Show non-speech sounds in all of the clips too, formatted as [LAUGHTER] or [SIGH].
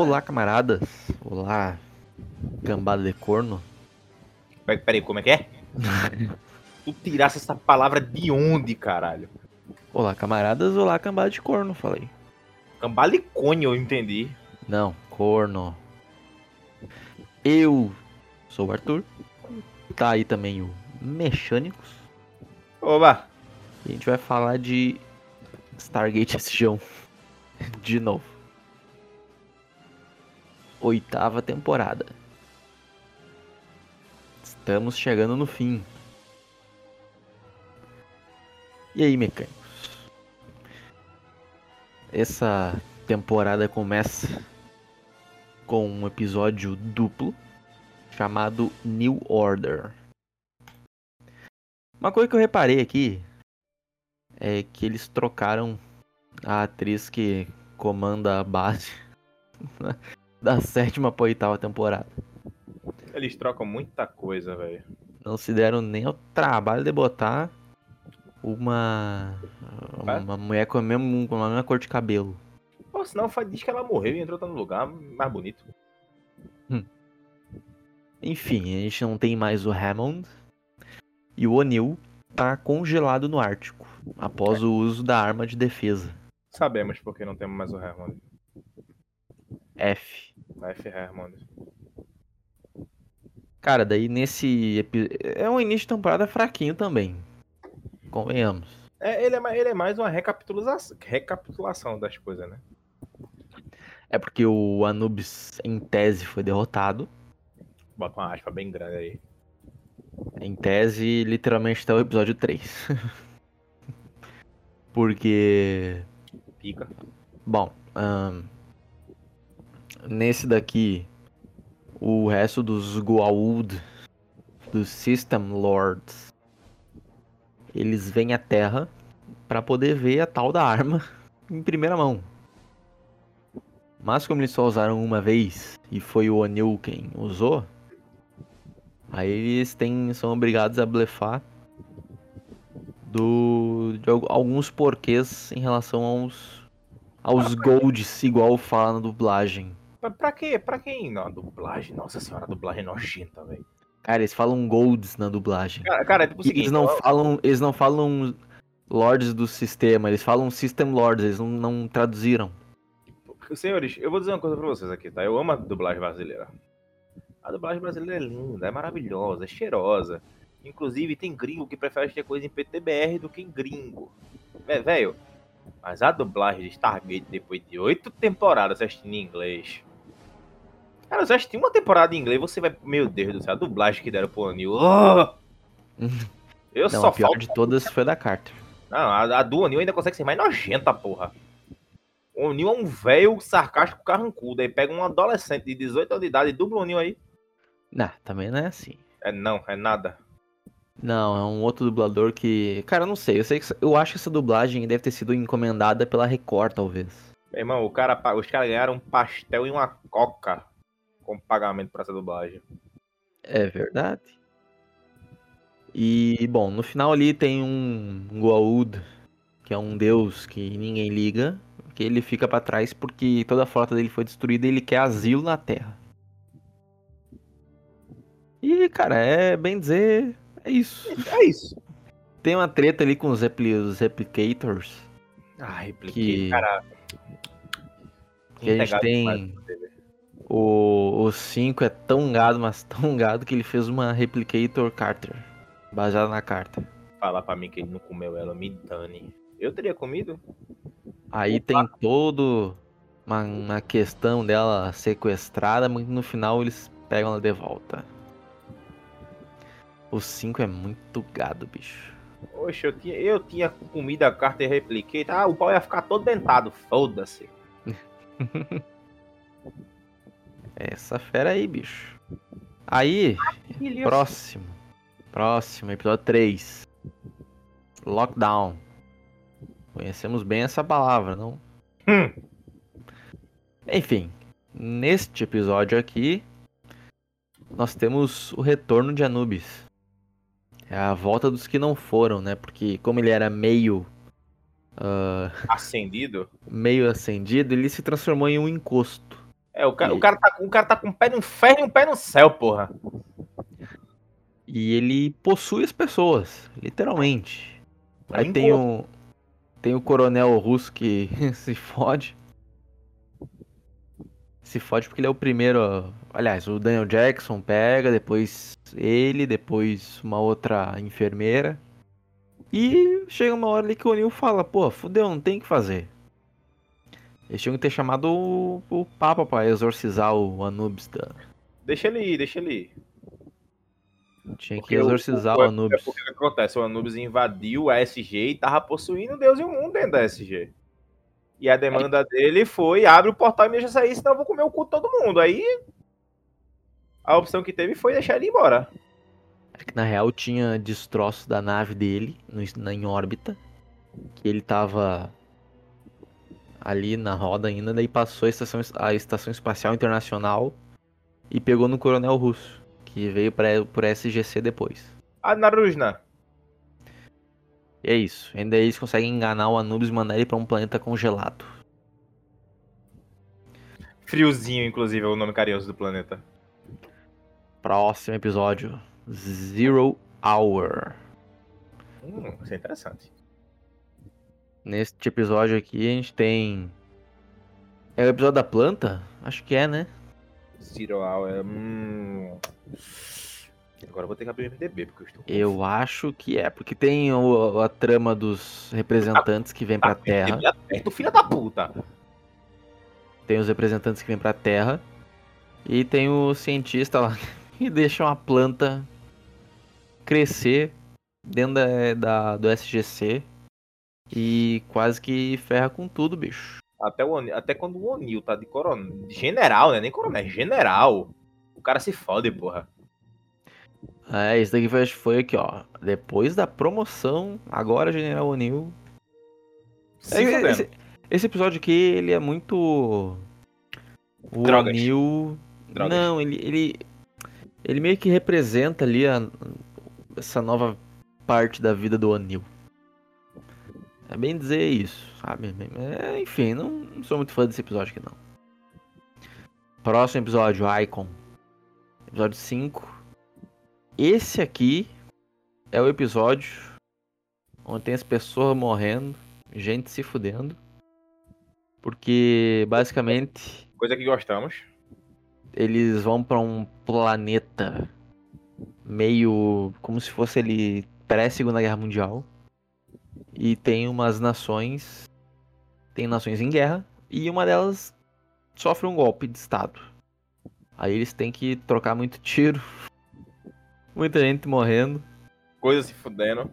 Olá, camaradas. Olá, cambada de corno. Peraí, peraí, como é que é? [LAUGHS] tu tirasse essa palavra de onde, caralho? Olá, camaradas. Olá, cambada de corno, falei. Cambalicone, eu entendi. Não, corno. Eu sou o Arthur. Tá aí também o Mecânicos. Oba! E a gente vai falar de Stargate SG-1 [LAUGHS] de novo. Oitava temporada. Estamos chegando no fim. E aí, mecânicos? Essa temporada começa com um episódio duplo chamado New Order. Uma coisa que eu reparei aqui é que eles trocaram a atriz que comanda a base [LAUGHS] da sétima pra oitava temporada. Eles trocam muita coisa, velho. Não se deram nem ao trabalho de botar uma É? uma mulher com a mesma, com a mesma cor de cabelo. Pô, senão diz que ela morreu e entrou no lugar mais bonito. Enfim, a gente não tem mais o Hammond e o O'Neill tá congelado no Ártico após o uso da arma de defesa Sabemos porque não temos mais o Hermond. F. F. Hermond. Cara, daí nesse é um início de temporada fraquinho também. Convenhamos. É, ele, é, ele é mais uma recapitulação, recapitulação das coisas, né? É porque o Anubis em tese foi derrotado. Bota uma aspa bem grande aí. Em tese, literalmente até o episódio 3. [LAUGHS] porque Pica. Bom, ahn, nesse daqui, o resto dos Goa'uld, dos System Lords, eles vêm à Terra para poder ver a tal da arma [LAUGHS] em primeira mão. Mas como eles só usaram uma vez e foi o O'Neill quem usou, aí eles têm, são obrigados a blefar do, de al- alguns porquês em relação aos, aos golds, igual fala na dublagem. Pra, pra quê? Pra quem? Não, a dublagem. Nossa senhora, a dublagem é nojenta, velho. Cara, eles falam golds na dublagem. Cara, cara, é tipo o seguinte. eles não ó, falam, eles não falam lords do sistema, eles falam system lords, eles não, não traduziram. Senhores, eu vou dizer uma coisa pra vocês aqui, tá? Eu amo a dublagem brasileira. A dublagem brasileira é linda, é maravilhosa, é cheirosa. Inclusive, tem gringo que prefere assistir coisa em PTBR do que em gringo. É, velho. Mas a dublagem de Stargate, depois de oito temporadas assistindo em inglês. Cara, você assistir uma temporada em inglês, você vai. Meu Deus do céu, a dublagem que deram pro Anil. [LAUGHS] Eu Não, só a pior falo. de todas foi da Carter. Não, a, a do O'Neill ainda consegue ser mais nojenta, porra. O O'Neill é um velho sarcástico carrancudo. Aí pega um adolescente de 18 anos de idade e dubla o O'Neill aí. Não, também não é assim. É não, é nada. Não, é um outro dublador que. Cara, eu não sei. Eu sei que eu acho que essa dublagem deve ter sido encomendada pela Record, talvez. Meu irmão, o cara, os caras ganharam um pastel e uma coca como pagamento pra essa dublagem. É verdade. E, bom, no final ali tem um Goa'uld, que é um deus que ninguém liga, que ele fica pra trás porque toda a frota dele foi destruída e ele quer asilo na Terra. E, cara, é bem dizer, é isso. É isso. Tem uma treta ali com os, repli os Replicators, Ah, repliquei. Que- Cara. que a gente tem... O, o 5 é tão gado, mas tão gado que ele fez uma Replicator Carter, baseada na carta. Falar pra mim que ele não comeu ela, me dane. Eu teria comido? Aí tem todo uma, uma questão dela sequestrada, mas no final eles pegam ela de volta. O 5 é muito gado, bicho. Oxe, eu tinha, eu tinha comido a carta e repliquei. Ah, o pau ia ficar todo dentado. Foda-se. [LAUGHS] Essa fera aí, bicho. Aí, próximo. Próximo, episódio 3. Lockdown. Conhecemos bem essa palavra, não? Hum. Enfim, neste episódio aqui, nós temos o retorno de Anubis. É a volta dos que não foram, né? Porque como ele era meio ah, Acendido. meio acendido, ele se transformou em um encosto. É, o cara, E- o cara, tá, o cara tá com um pé no inferno e um pé no céu, porra. E ele possui as pessoas, literalmente. Pra Aí tem o, tem o coronel russo que [LAUGHS] se fode. Se fode porque ele é o primeiro. Aliás, o Daniel Jackson pega, depois ele, depois uma outra enfermeira. E chega uma hora ali que o O'Neill fala: pô, fudeu, não tem o que fazer. Eles tinham que ter chamado o, o Papa pra exorcizar o Anubis. Da... Deixa ele ir, deixa ele ir. Tinha que Porque o- exorcizar o, o- Anubis. Porque o que acontece? O Anubis invadiu a SG e tava possuindo Deus e o mundo dentro da SG. E a demanda dele foi: abre o portal e me deixa sair, senão eu vou comer o cu de todo mundo. Aí a opção que teve foi deixar ele ir embora. É que na real tinha destroços da nave dele no, na, em órbita. Que ele tava ali na roda ainda, daí passou a estação, a estação espacial internacional e pegou no coronel russo, que veio pra, por SGC depois. A Narujna. E é isso. Ainda eles conseguem enganar o Anubis e mandar ele pra um planeta congelado. Friozinho, inclusive, é o nome carinhoso do planeta. Próximo episódio: Zero Hour. Hum, isso é interessante. Neste episódio aqui a gente tem. É o episódio da planta? Acho que é, né? Zero Hour. Hum... Agora eu vou ter que abrir o MDB, porque eu estou. Eu acho que é, porque tem o- a trama dos representantes que vêm pra Terra. Aperta filho da puta. Tem os representantes que vêm pra Terra. E tem o cientista lá [LAUGHS] que deixa uma planta crescer dentro da, da- do SGC. E quase que ferra com tudo, bicho. Até, o, até quando o O'Neill tá de coronel. de General, né? Nem coronel, é general. O cara se fode, porra. É, isso daqui foi, foi aqui, ó. Depois da promoção, agora General O'Neill. É, esse, esse episódio aqui, ele é muito. O Drogas. O'Neill. Drogas. Não, ele, ele. Ele meio que representa ali a- essa nova parte da vida do O'Neill. É bem dizer isso, sabe? É, enfim, não, não sou muito fã desse episódio aqui, não. Próximo episódio, Icon. Episódio 5. Esse aqui é o episódio onde tem as pessoas morrendo, gente se fudendo. Porque, basicamente, Coisa que gostamos. eles vão pra um planeta meio como se fosse ele pré-segunda guerra mundial e tem umas nações tem nações em guerra e uma delas sofre um golpe de estado aí eles têm que trocar muito tiro muita gente morrendo Coisa se fudendo.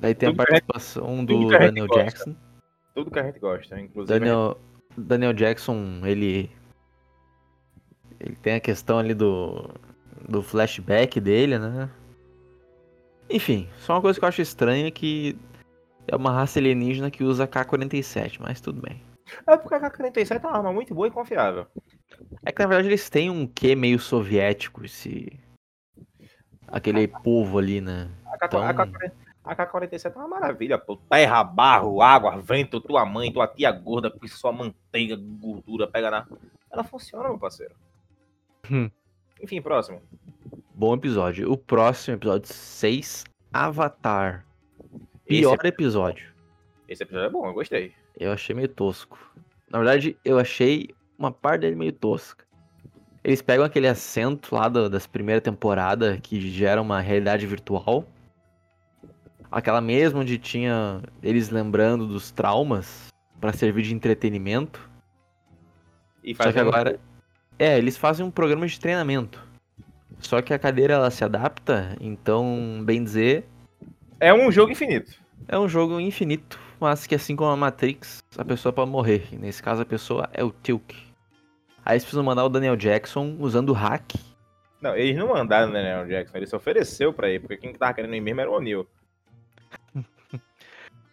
daí tem a Tudo a participação do Daniel gosta. Jackson Tudo que a gente gosta. Inclusive. Daniel, Daniel Jackson, ele. Ele tem a questão ali do. Do flashback dele, né? Enfim, só uma coisa que eu acho estranha é que é uma raça alienígena que usa K-47, mas tudo bem. É porque a K-47 é uma arma muito boa e confiável. É que na verdade eles têm um quê meio soviético, esse. Aquele povo ali, né? A K- Então- K-47 é uma maravilha, pô. Terra, barro, água, vento, tua mãe, tua tia gorda com sua manteiga, gordura, pega na. Ela funciona, meu parceiro. Hum. Enfim, próximo. Bom episódio. O próximo episódio 6, Avatar. Pior Esse, episódio. esse episódio é bom, eu gostei. Eu achei meio tosco. Na verdade, eu achei uma parte dele meio tosca. Eles pegam aquele assento lá do- das primeiras temporadas que gera uma realidade virtual. Aquela mesma onde tinha eles lembrando dos traumas pra servir de entretenimento. E Só faz que agora. É, eles fazem um programa de treinamento. Só que a cadeira ela se adapta, então, bem dizer, É um jogo infinito. É um jogo infinito, mas que assim como a Matrix, a pessoa pode morrer. E nesse caso a pessoa é o Tilk. Aí eles precisam mandar o Daniel Jackson usando o hack. Não, eles não mandaram o Daniel Jackson, ele se ofereceu pra ir, porque quem tava querendo ir mesmo era o O'Neill. [LAUGHS]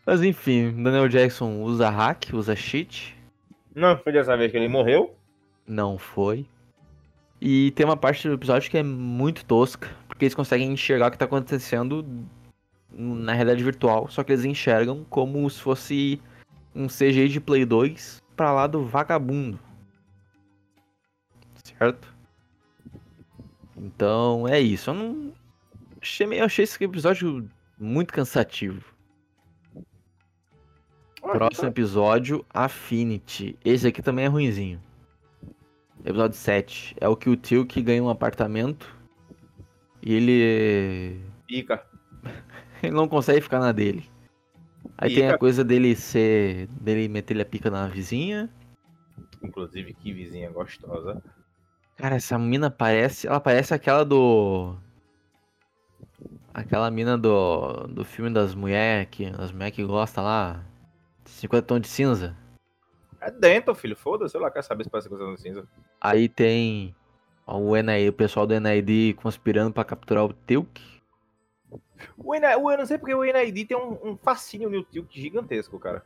Mas enfim, o Daniel Jackson usa hack, usa cheat. Não, foi dessa vez que ele morreu. Não foi. E tem uma parte do episódio que é muito tosca, porque eles conseguem enxergar o que tá acontecendo na realidade virtual, só que eles enxergam como se fosse um CGI de Play 2 pra lá do vagabundo. certo? Então é isso. Eu não. Achei, meio- eu achei esse episódio muito cansativo. Próximo episódio, Affinity. Esse aqui também é ruinzinho. Episódio 7. É o que o tio que ganha um apartamento. E ele. Pica. [LAUGHS] [LAUGHS] Ele não consegue ficar na dele. Aí tem a coisa dele ser. dele meter a pica na vizinha. Inclusive, que vizinha gostosa. Cara, essa mina parece. Ela parece aquela do. Aquela mina do. do filme das mulheres que. Das mulheres que gostam lá. 50 tons de cinza. É dentro, filho. Foda-se, lá, quer saber se parece coisa no cinza. Aí tem o, NID, o pessoal do NID conspirando pra capturar o Tilk. O, NI, o- eu não sei porque o NID tem um, um fascínio no Tilk gigantesco, cara.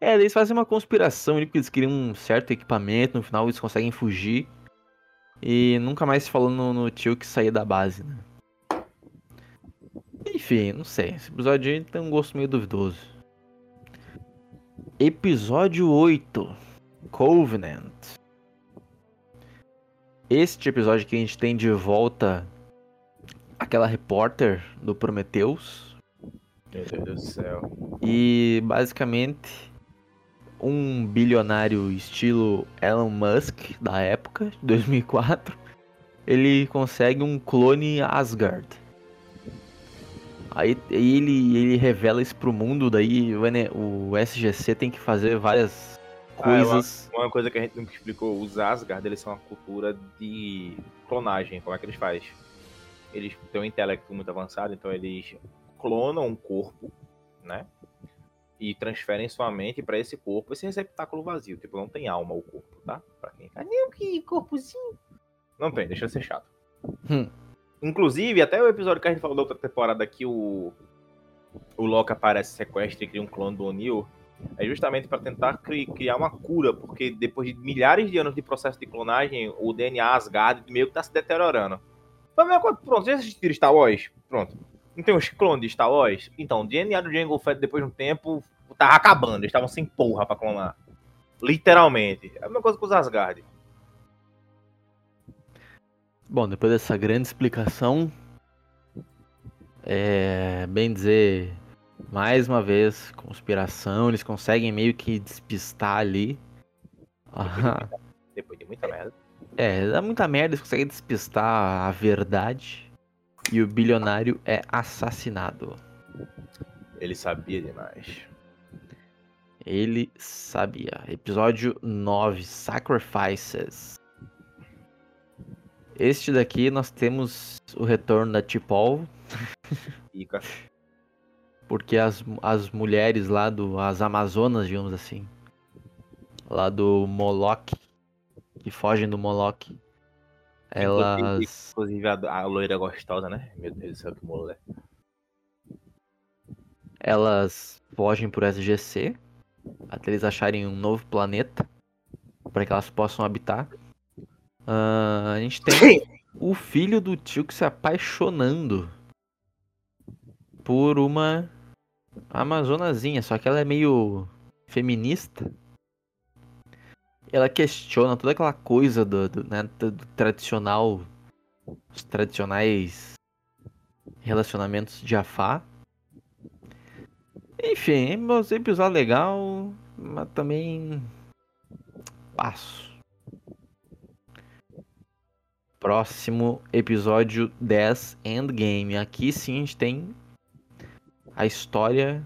É, eles fazem uma conspiração ali, porque eles queriam um certo equipamento, no final eles conseguem fugir. E nunca mais se falou no, no Tilk sair da base, né? Enfim, não sei. Esse episódio tem um gosto meio duvidoso. Episódio 8 Covenant. Este episódio que a gente tem de volta aquela repórter do Prometheus. Meu Deus do céu. E basicamente um bilionário estilo Elon Musk da época, de 2004, ele consegue um clone Asgard. Aí ele, ele revela isso pro mundo, daí o, SGC tem que fazer várias Ah, eu coisas. Uma coisa que a gente nunca explicou, os Asgard, eles são uma cultura de clonagem. Como é que eles fazem? Eles têm um intelecto muito avançado, então eles clonam um corpo, né? E transferem sua mente pra esse corpo, esse receptáculo vazio. Tipo, não tem alma o corpo, tá? Pra quem. Ah, não, que corpozinho. Não tem, deixa eu ser chato. Hum. Inclusive, até o episódio que a gente falou da outra temporada que o. O Loki aparece, sequestra e cria um clone do O'Neill. É justamente para tentar cri- criar uma cura, porque depois de milhares de anos de processo de clonagem, o DNA Asgard meio que tá se deteriorando. A mesma coisa- Pronto, já assistiram Star Wars? Pronto. Não tem os clones de Star Wars? Então, o DNA do Jango Fett, depois de um tempo, tava acabando. Eles estavam sem porra pra clonar. Literalmente. É a mesma coisa com os Asgard. Bom, depois dessa grande explicação, é bem dizer, mais uma vez, conspiração, eles conseguem meio que despistar ali. Ah, Depois de muita merda. É, dá muita merda, eles conseguem despistar a verdade. E o bilionário é assassinado. Ele sabia demais. Ele sabia. Episódio 9, Sacrifices. Este daqui nós temos o retorno da Pica. [LAUGHS] porque as, as mulheres lá do. as Amazonas, digamos assim. Lá do Moloch. Que fogem do Moloch. Elas. Inclusive a, a loira gostosa, né? Meu Deus do céu, que mulher. Elas fogem por SGC. Até eles acharem um novo planeta. para que elas possam habitar. Ah, a gente tem o filho do tio que se apaixonando por uma amazonazinha, só que ela é meio feminista. Ela questiona toda aquela coisa do, do, né, do- tradicional, os tradicionais relacionamentos de Afá. Enfim, é um episódio legal, mas também passo. Próximo episódio 10 Endgame. Aqui sim a gente tem a história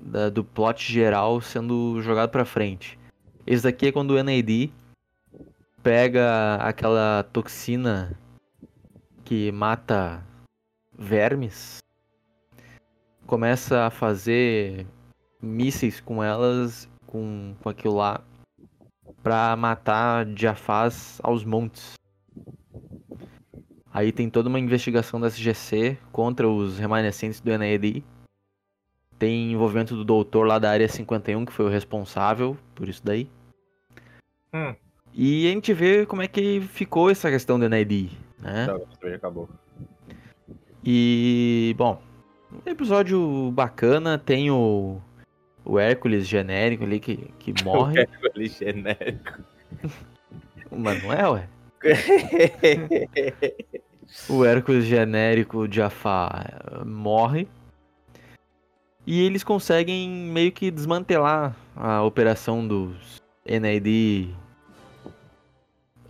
da- do plot geral sendo jogado pra frente. Esse daqui é quando o NAD pega aquela toxina que mata vermes, começa a fazer mísseis com elas, com, com aquilo lá, pra matar Jafás aos montes. Aí tem toda uma investigação da SGC contra os remanescentes do NAD. Tem envolvimento do doutor lá da área 51, que foi o responsável por isso daí. Hum. E a gente vê como é que ficou essa questão do NAD, né? Tá, a cerveja acabou. E, bom, um episódio bacana, tem o, o Hércules genérico ali que, que [LAUGHS] morre. Ali genérico. O Manuel, é? [LAUGHS] o Hércules genérico de Jafar morre. E eles conseguem meio que desmantelar a operação dos NID.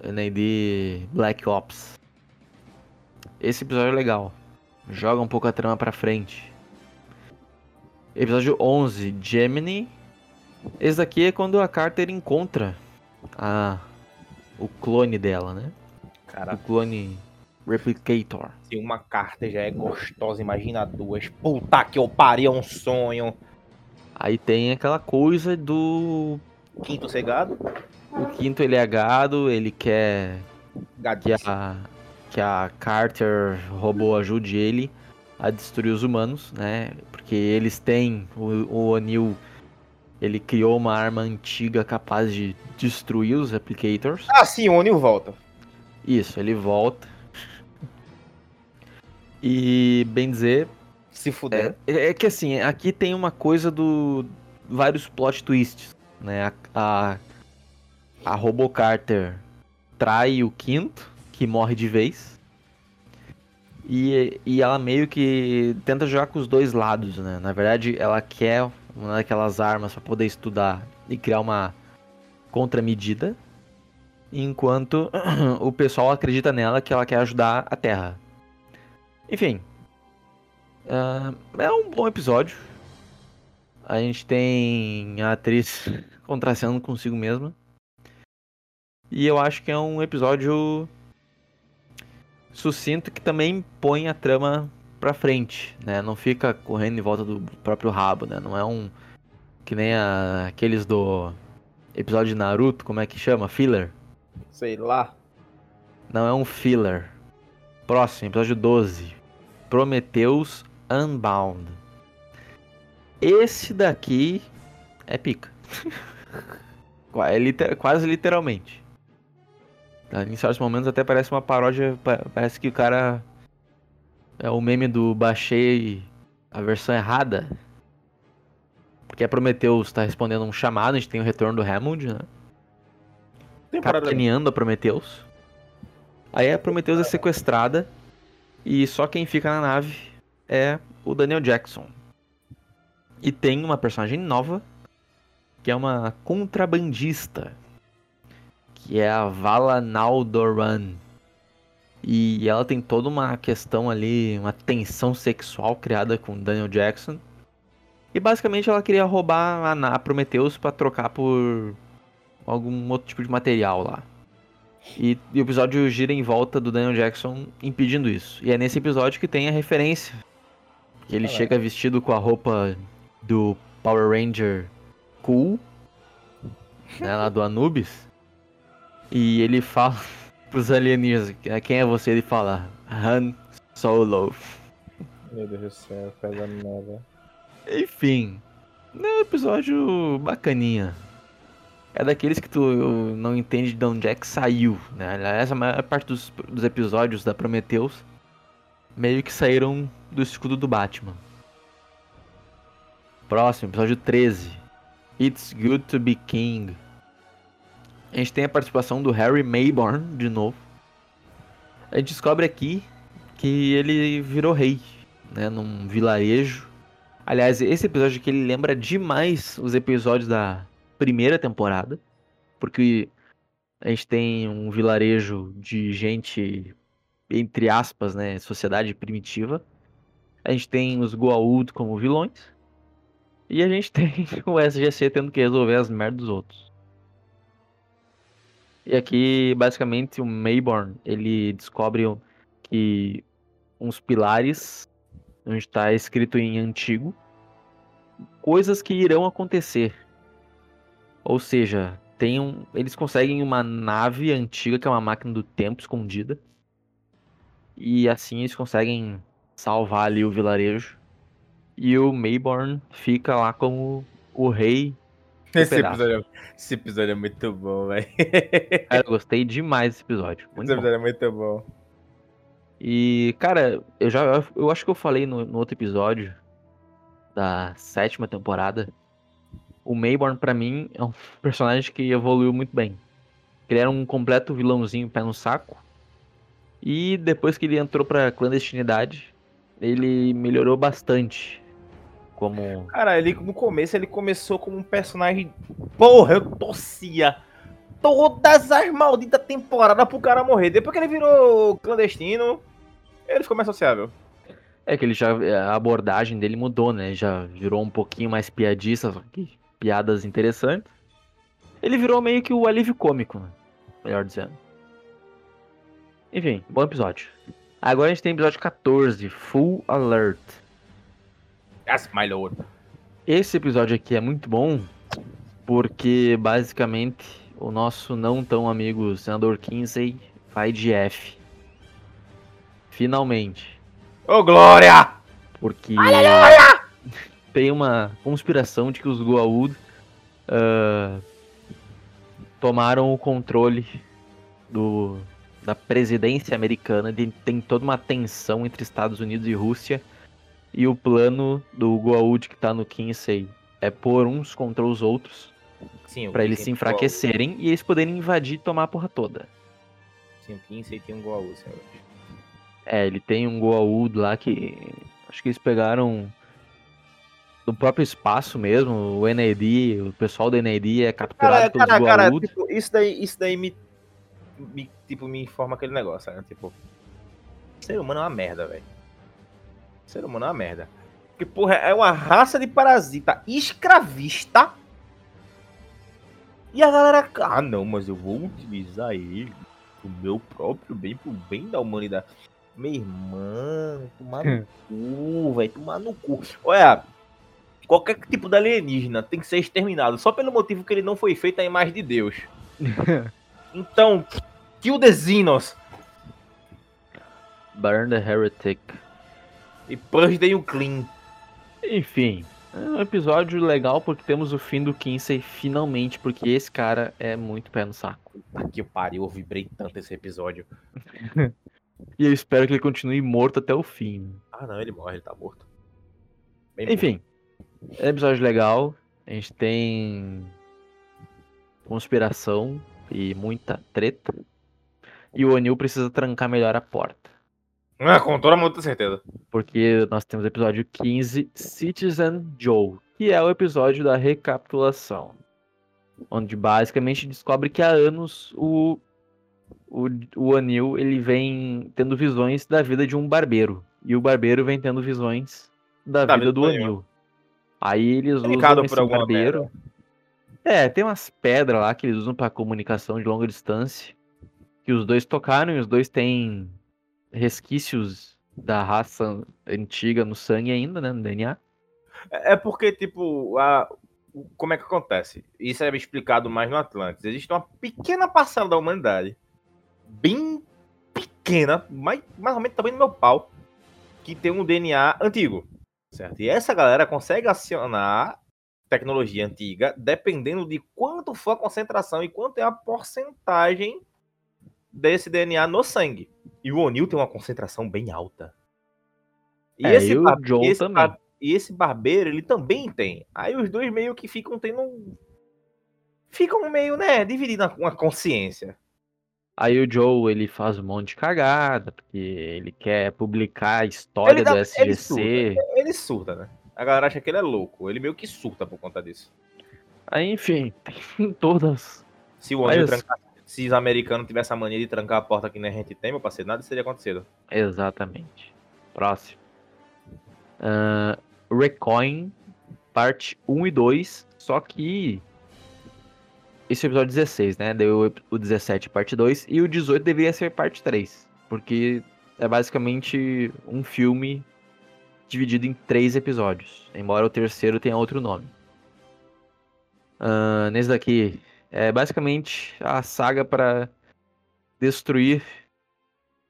NID Black Ops. Esse episódio é legal. Joga um pouco a trama pra frente. Episódio 11, Gemini. Esse daqui é quando a Carter encontra a o clone dela, né? Cara, O clone Replicator. se uma carta já é gostosa, imagina duas. Puta que eu pariu, é um sonho. Aí tem aquela coisa do Quinto cegado, o quinto ele é gado, ele quer que a que a Carter robô ajude ele a destruir os humanos, né? Porque eles têm o, o O'Neill ele criou uma arma antiga capaz de destruir os replicators. Ah, sim, o Onil volta. Isso, ele volta. E bem dizer, Se fuder. É, é que assim, aqui tem uma coisa do. vários plot twists. Né? A, a, a Robo Carter trai o quinto, que morre de vez. E, e ela meio que tenta jogar com os dois lados, né? Na verdade, ela quer uma daquelas armas para poder estudar e criar uma contramedida. Enquanto [CLEARS THROAT] o pessoal acredita nela que ela quer ajudar a Terra. Enfim, ah, é um bom episódio. A gente tem a atriz [LAUGHS] contracenando consigo mesma. E eu acho que é um episódio sucinto que também põe a trama pra frente, né? Não fica correndo em volta do próprio rabo, né? Não é um que nem a- aqueles do episódio de Naruto, como é que chama? Filler? Sei lá. Não é um filler. Próximo, episódio 12. Prometheus Unbound. Esse daqui é pica. [LAUGHS] É liter- quase literalmente. Tá, Em certos momentos até parece uma paródia. pa- Parece que o cara. É o meme do baixei a versão errada. Porque a Prometheus tá respondendo um chamado, a gente tem o retorno do Hammond, né? Capitaneando a Prometheus. Aí a Prometheus é sequestrada e só quem fica na nave é o Daniel Jackson. E tem uma personagem nova que é uma contrabandista, que é a Vala Naldoran. E ela tem toda uma questão ali, uma tensão sexual criada com o Daniel Jackson. E basicamente ela queria roubar a a Prometheus pra trocar por algum outro tipo de material lá. E, e o episódio gira em volta do Daniel Jackson impedindo isso. E é nesse episódio que tem a referência. Que ele Caraca. chega vestido com a roupa do Power Ranger Cool, né, lá do Anubis. E ele fala [LAUGHS] pros alienígenas, "Ah, quem é você? Ele fala, Han Solo. Meu Deus do céu, coisa nova. Enfim, é um episódio bacaninha. É daqueles que tu não entende de onde é que saiu, né? Aliás, a maior parte dos, dos episódios da Prometheus meio que saíram do escudo do Batman. Próximo, episódio 13. It's Good to Be King. A gente tem a participação do Harry Mayborn de novo. A gente descobre aqui que ele virou rei, né? Num vilarejo Aliás, esse episódio aqui ele lembra demais os episódios da primeira temporada, porque a gente tem um vilarejo de gente, entre aspas, né, sociedade primitiva. A gente tem os Goa'uld como vilões. E a gente [LAUGHS] tem o SGC tendo que resolver as merdas dos outros. E aqui, basicamente, o Mayborn, ele descobre que uns pilares onde está escrito em antigo coisas que irão acontecer. Ou seja, tem um, eles conseguem uma nave antiga que é uma máquina do tempo escondida. E assim eles conseguem salvar ali o vilarejo. E o Mayborn fica lá como o rei. Esse episódio, esse episódio é muito bom, velho. Cara, eu gostei demais desse episódio. Muito Esse bom. episódio é muito bom. E, cara, eu já eu acho que eu falei no, no outro episódio da sétima temporada. O Mayborn, pra mim, é um personagem que evoluiu muito bem. Ele era um completo vilãozinho pé no saco. E depois que ele entrou pra clandestinidade, ele melhorou bastante. Como. Cara, ele no começo ele começou como um personagem. Porra, eu torcia todas as malditas temporadas pro cara morrer. Depois que ele virou clandestino, ele ficou mais sociável. É que ele já. A abordagem dele mudou, né? Já virou um pouquinho mais piadista, só que piadas interessantes. Ele virou meio que o alívio cômico, né? melhor dizendo. Enfim, bom episódio. Agora a gente tem episódio 14, Full Alert. Yes, my lord. Esse episódio aqui é muito bom porque basicamente o nosso não tão amigo senador Kinsey vai de F. Finalmente. Ô, Glória! Porque [LAUGHS] tem uma conspiração de que os Goa'uld uh, tomaram o controle do, da presidência americana. De, tem toda uma tensão entre Estados Unidos e Rússia. E o plano do Goa'uld que tá no Kinsey é pôr uns contra os outros. Sim, o Pra eles se tem um enfraquecerem e eles poderem invadir e tomar a porra toda. Goa'uld. Sim, o Kinsey tem um Goa'uld, senhor. É, ele tem um Goa'uld lá que. Acho que eles pegaram. Do próprio espaço mesmo, o NAD, o pessoal do NAD é capturado Cara, pelos cara, cara, Goa'uld. tipo, isso daí, isso daí me, me, tipo, me informa aquele negócio, né? Tipo, ser humano é uma merda, velho. Ser humano é uma merda. Porque, porra, é uma raça de parasita escravista. E a galera, ah, não, mas eu vou utilizar ele pro meu próprio bem, pro bem da humanidade. Meu irmão, tomar no cu, velho, tomar no cu. Olha, qualquer tipo de alienígena tem que ser exterminado, só pelo motivo que ele não foi feito à imagem de Deus. [LAUGHS] Então, kill the Xenos Burn the Heretic. E purge the Clean. Enfim, é um episódio legal porque temos o fim do Kinsey finalmente, porque esse cara é muito pé no saco. Que pariu, eu vibrei tanto esse episódio. [LAUGHS] E eu espero que ele continue morto até o fim. Ah, não, ele morre, ele tá morto. Bem morto. Enfim, é um episódio legal. A gente tem conspiração e muita treta. E o Anil precisa trancar melhor a porta. Ah, com toda muita certeza. Porque nós temos o episódio 15, Citizen Joe, que é o episódio da recapitulação. Onde basicamente descobre que há anos o, o, o Anil ele vem tendo visões da vida de um barbeiro. E o barbeiro vem tendo visões da Da vida vida do Anil. Aí eles usam esse barbeiro. É, tem umas pedras lá que eles usam pra comunicação de longa distância. Que os dois tocaram e os dois têm resquícios da raça antiga no sangue ainda, né? No DNA. É é porque, tipo, a... como é que acontece? Isso é explicado mais no Atlantis. Existe uma pequena parcela da humanidade, bem pequena, mais, mais ou menos também no meu pau, que tem um DNA antigo, certo? E essa galera consegue acionar tecnologia antiga dependendo de quanto for a concentração e quanto é a porcentagem desse DNA no sangue. E o O'Neill tem uma concentração bem alta. E É, e o bar- esse também. bar- e esse barbeiro, ele também tem. Aí os dois meio que ficam tendo. um- Ficam meio, né, dividindo uma consciência. Aí o Joe, ele faz um monte de cagada, porque ele quer publicar a história Ele dá- do ele SGC. Ele surta, né? A galera acha que ele é louco. Ele meio que surta por conta disso. Aí, enfim, [LAUGHS] tem todas. Se o Mas- trancar- Se os americanos tivessem a mania de trancar a porta que nem a gente tem, meu parceiro, nada teria acontecido. Exatamente. Próximo. Ah, Recoin, parte 1 e 2. Só que. Esse é o episódio 16, né? Deu o 17, parte 2. E o 18 deveria ser parte 3. Porque é basicamente um filme dividido em três episódios. Embora o terceiro tenha outro nome. Ah, nesse daqui, é basicamente a saga para destruir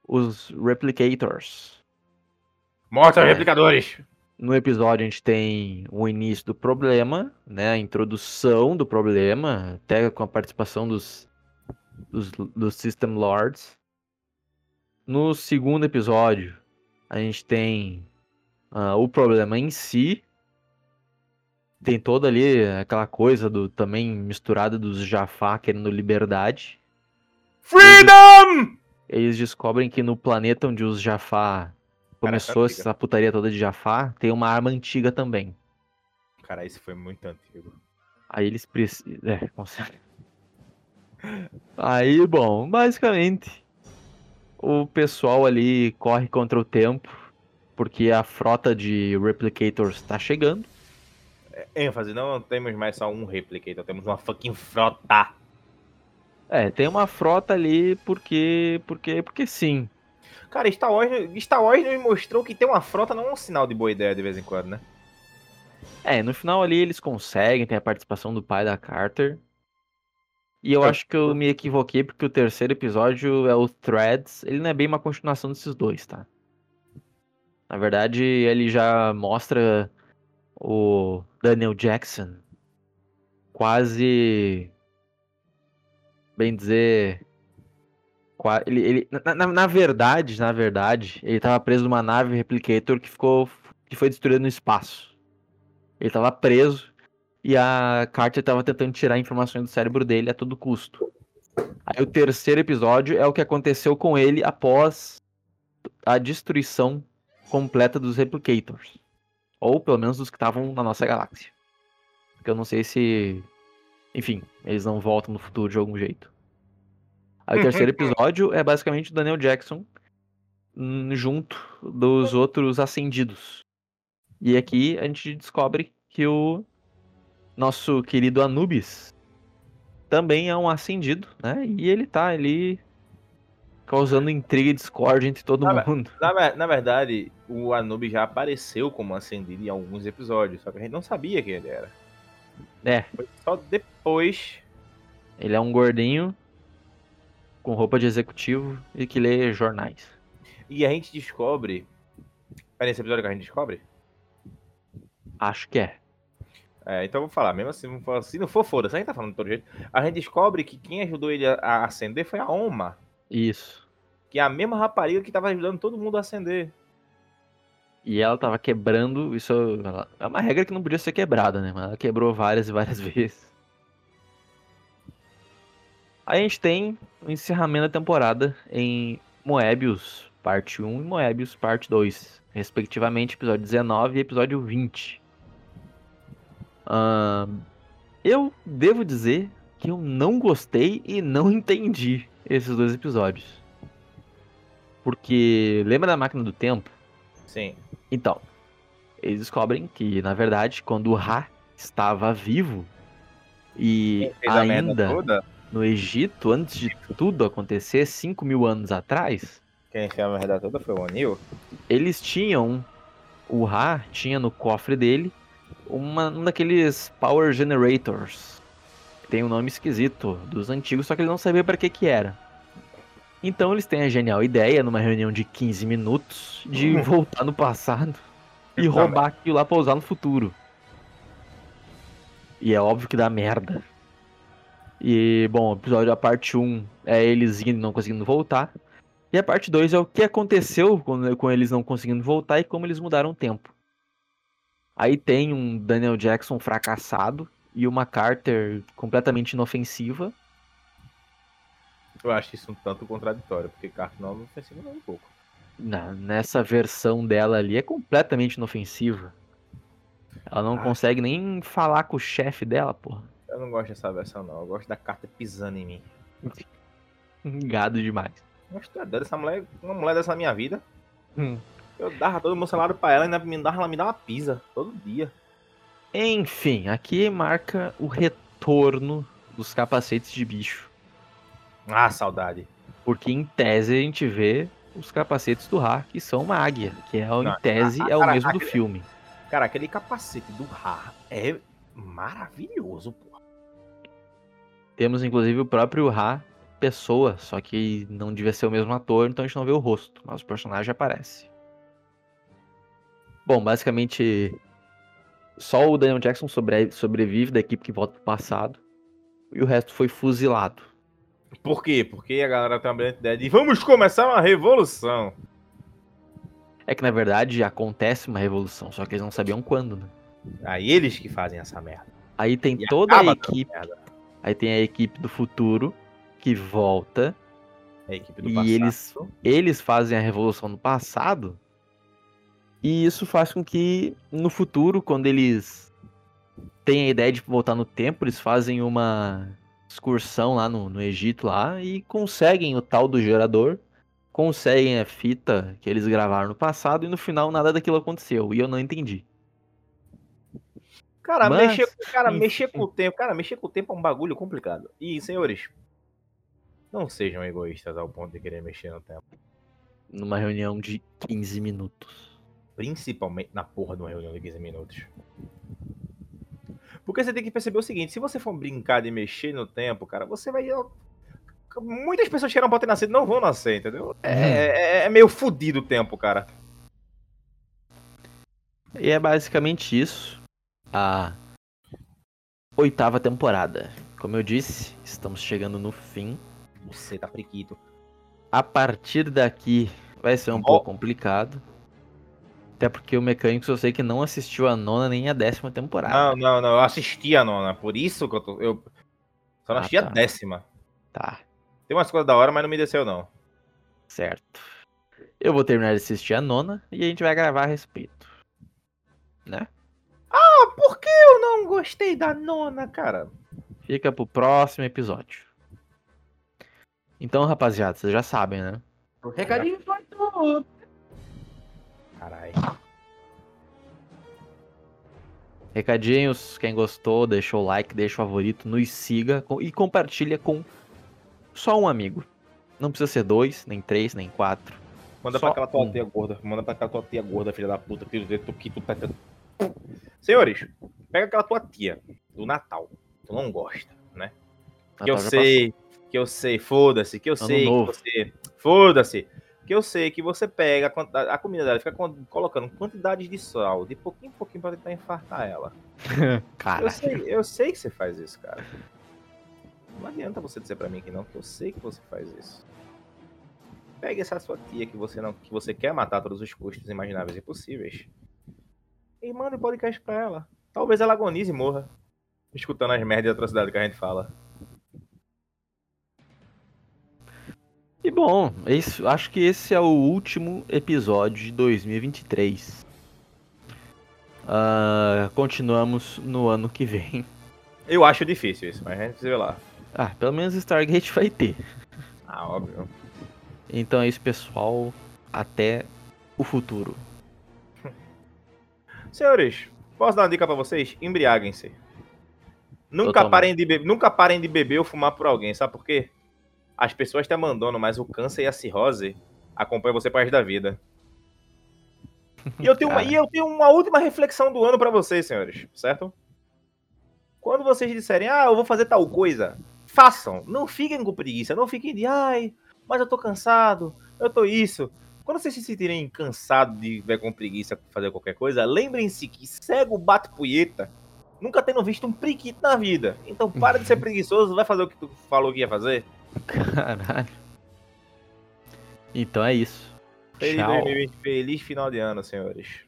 os Replicators. Morta, É. replicadores! No episódio a gente tem o início do problema, né? A introdução do problema, até com a participação dos, dos, dos System Lords. No segundo episódio, a gente tem ah, o problema em si. Tem toda ali aquela coisa do também misturada dos Jafar querendo liberdade. Freedom! Eles descobrem que no planeta onde os Jafar começou antiga. essa putaria toda de Jafar, tem uma arma antiga também. Cara, isso foi muito antigo. Aí eles precisam. É, certeza. Aí, bom, basicamente, o pessoal ali corre contra o tempo, porque a frota de replicators tá chegando. Ênfase, não temos mais só um replicator, temos uma fucking frota. É, tem uma frota ali porque. porque. porque sim. Cara, Star Wars, Star Wars nos mostrou que ter uma frota não é um sinal de boa ideia de vez em quando, né? É, no final ali eles conseguem, tem a participação do pai da Carter. E eu É. acho que eu me equivoquei porque o terceiro episódio é o Threads. Ele não é bem uma continuação desses dois, tá? Na verdade, ele já mostra o Daniel Jackson quase. Bem dizer. qua- Ele, ele, na, na- na verdade, na verdade, ele tava preso numa nave replicator que ficou. que foi destruída no espaço. Ele tava preso e a Carter tava tentando tirar informações do cérebro dele a todo custo. Aí o terceiro episódio é o que aconteceu com ele após a destruição completa dos replicators. Ou pelo menos dos que estavam na nossa galáxia. Porque eu não sei se. Enfim, eles não voltam no futuro de algum jeito. Aí o terceiro episódio é basicamente o Daniel Jackson hum, junto dos outros ascendidos. E aqui a gente descobre que o nosso querido Anubis também é um ascendido, né? E ele tá ali causando intriga e discórdia entre todo Ah, mundo. Na, na verdade, o Anubis já apareceu como ascendido em alguns episódios, só que a gente não sabia quem ele era. É, Foi só depois. ele é um gordinho com roupa de executivo e que lê jornais. E a gente descobre. É nesse episódio que a gente descobre? Acho que é. É, então eu vou falar, mesmo assim, se não for, foda-se, a gente tá falando de todo jeito. A gente descobre que quem ajudou ele a, a acender foi a Oma, Isso. que é a mesma rapariga que tava ajudando todo mundo a acender. E ela tava quebrando, isso ela- é uma regra que não podia ser quebrada, né? Mas ela quebrou várias e várias [LAUGHS] vezes. Aí a gente tem o encerramento da temporada em Moebius parte 1 e Moebius parte 2, respectivamente episódio 19 e episódio 20. Ahn, eu devo dizer que eu não gostei e não [LAUGHS] entendi esses dois episódios. Porque lembra da máquina do tempo? Sim. Então, eles descobrem que, na verdade, quando o Ra estava vivo e ainda toda, no Egito, antes de tudo acontecer, 5 mil anos atrás, quem fez a merda toda foi o Anil. eles tinham. O Ra tinha no cofre dele uma, um daqueles Power Generators. Tem um nome esquisito dos antigos, só que ele não sabia para que que era. Então eles têm a genial ideia, numa reunião de 15 minutos, de voltar no passado e roubar aquilo lá pra usar no futuro. E é óbvio que dá merda. E, bom, o episódio, a parte 1 é eles indo e não conseguindo voltar. E a parte 2 é o que aconteceu com, com eles não conseguindo voltar e como eles mudaram o tempo. Aí tem um Daniel Jackson fracassado e uma Carter completamente inofensiva. Eu acho isso um tanto contraditório, porque Carter não é ofensivo não, um pouco. Nessa versão dela ali é completamente inofensiva. Ela não Ah. consegue nem falar com o chefe dela, porra. Eu não gosto dessa versão, não. Eu gosto da Carter pisando em mim. [LAUGHS] Gado demais. Mas tu é doido, essa mulher, uma mulher dessa minha vida. Hum. Eu dava todo o meu salário pra ela e ainda me dava, ela me dá uma pizza todo dia. Enfim, aqui marca o retorno dos capacetes de bicho. Ah, saudade. Porque em tese a gente vê os capacetes do Ra, que são uma águia, que é, Não, em tese é o cara, mesmo do aquele- filme. Cara, aquele capacete do Ra é maravilhoso, pô. Temos inclusive o próprio Ra pessoa, só que não devia ser o mesmo ator, então a gente não vê o rosto, mas o personagem aparece. Bom, basicamente só o Daniel Jackson sobre- sobrevive da equipe que volta pro passado e o resto foi fuzilado. Por quê? Porque a galera tem uma brilhante ideia de vamos começar uma revolução. É que na verdade acontece uma revolução, só que eles não sabiam quando, né? Aí eles que fazem essa merda. Aí tem E toda a equipe, aí tem a equipe do futuro que volta A equipe do E passado. eles- Eles fazem a revolução no passado. E isso faz com que no futuro, quando eles têm a ideia de voltar no tempo, eles fazem uma excursão lá no, no Egito lá e conseguem o tal do gerador, conseguem a fita que eles gravaram no passado e no final nada daquilo aconteceu. E eu não entendi. Cara, Mas, mexer, cara enfim. mexer com o tempo, cara, mexer com o tempo é um bagulho complicado. E, senhores, não sejam egoístas ao ponto de querer mexer no tempo. Numa reunião de 15 minutos. Principalmente na porra de uma reunião de 15 minutos. Porque você tem que perceber o seguinte, se você for brincar de mexer no tempo, cara, você vai... Muitas pessoas que eram pra ter nascido não vão nascer, entendeu? É, é- é meio fudido o tempo, cara. E é basicamente isso. A oitava temporada. Como eu disse, estamos chegando no fim. Você tá friquito. A partir daqui vai ser um Ó. pouco complicado. Até porque o Mecânicos eu sei que não assistiu a nona nem a décima temporada. Não, não, não, eu assisti a nona, por isso que eu tô... Eu só não Ah, assisti a tá. décima. Tá, Tem umas coisas da hora, mas não me desceu, não. certo. Eu vou terminar de assistir a nona e a gente vai gravar a respeito. Né? Ah, por que eu não gostei da nona, cara? Fica pro próximo episódio. Então, rapaziada, vocês já sabem, né? Recadinho do Caralho. Recadinhos, quem gostou, deixa o like, deixa o favorito, nos siga e compartilha com só um amigo. Não precisa ser dois, nem três, nem quatro. Manda Só pra aquela tua um. tia gorda. Manda pra aquela tua tia gorda, filha da puta, que tu, que tu tá. Senhores, pega aquela tua tia do Natal. Tu não gosta, né? Que eu Natal sei, que eu sei, foda-se, que eu Ano sei novo. que você. Foda-se. Que eu sei que você pega a, a comida dela, fica colocando quantidades de sal, de pouquinho em pouquinho pra tentar infartar ela. [LAUGHS] passou. Eu Cara, sei, eu sei que você faz isso, cara. Não adianta você dizer pra mim que não, que eu sei que você faz isso. Pegue essa sua tia que você não, que você quer matar a todos os custos imagináveis e possíveis e manda o podcast pra ela. Talvez ela agonize e morra, escutando as merdas e atrocidades que a gente fala. E bom, esse- acho que esse é o último episódio de 2023. Ah, continuamos no ano que vem. Eu acho difícil isso, mas a gente vê lá. Ah, pelo menos Stargate vai ter. Ah, óbvio. Então é isso, pessoal. Até o futuro. [LAUGHS] Senhores, posso dar uma dica pra vocês? Embriaguem-se. Nunca Totalmente. parem, de be- nunca parem de beber ou fumar por alguém, sabe por quê? As pessoas te abandonam, mas o câncer e a cirrose acompanham você para da vida. E eu, tenho uma, e eu tenho uma última reflexão do ano pra vocês, senhores, certo? Quando vocês disserem, ah, eu vou fazer tal coisa, façam. Não fiquem com preguiça, não fiquem de, ai, mas eu tô cansado, eu tô isso. Quando vocês se sentirem cansados de ver com preguiça fazer qualquer coisa, lembrem-se que cego bate punheta, nunca tendo visto um priquito na vida. Então para de ser [LAUGHS] preguiçoso, vai fazer o que tu falou que ia fazer. Caralho. Então é isso. Feliz, Tchau. 2020, feliz final de ano, senhores.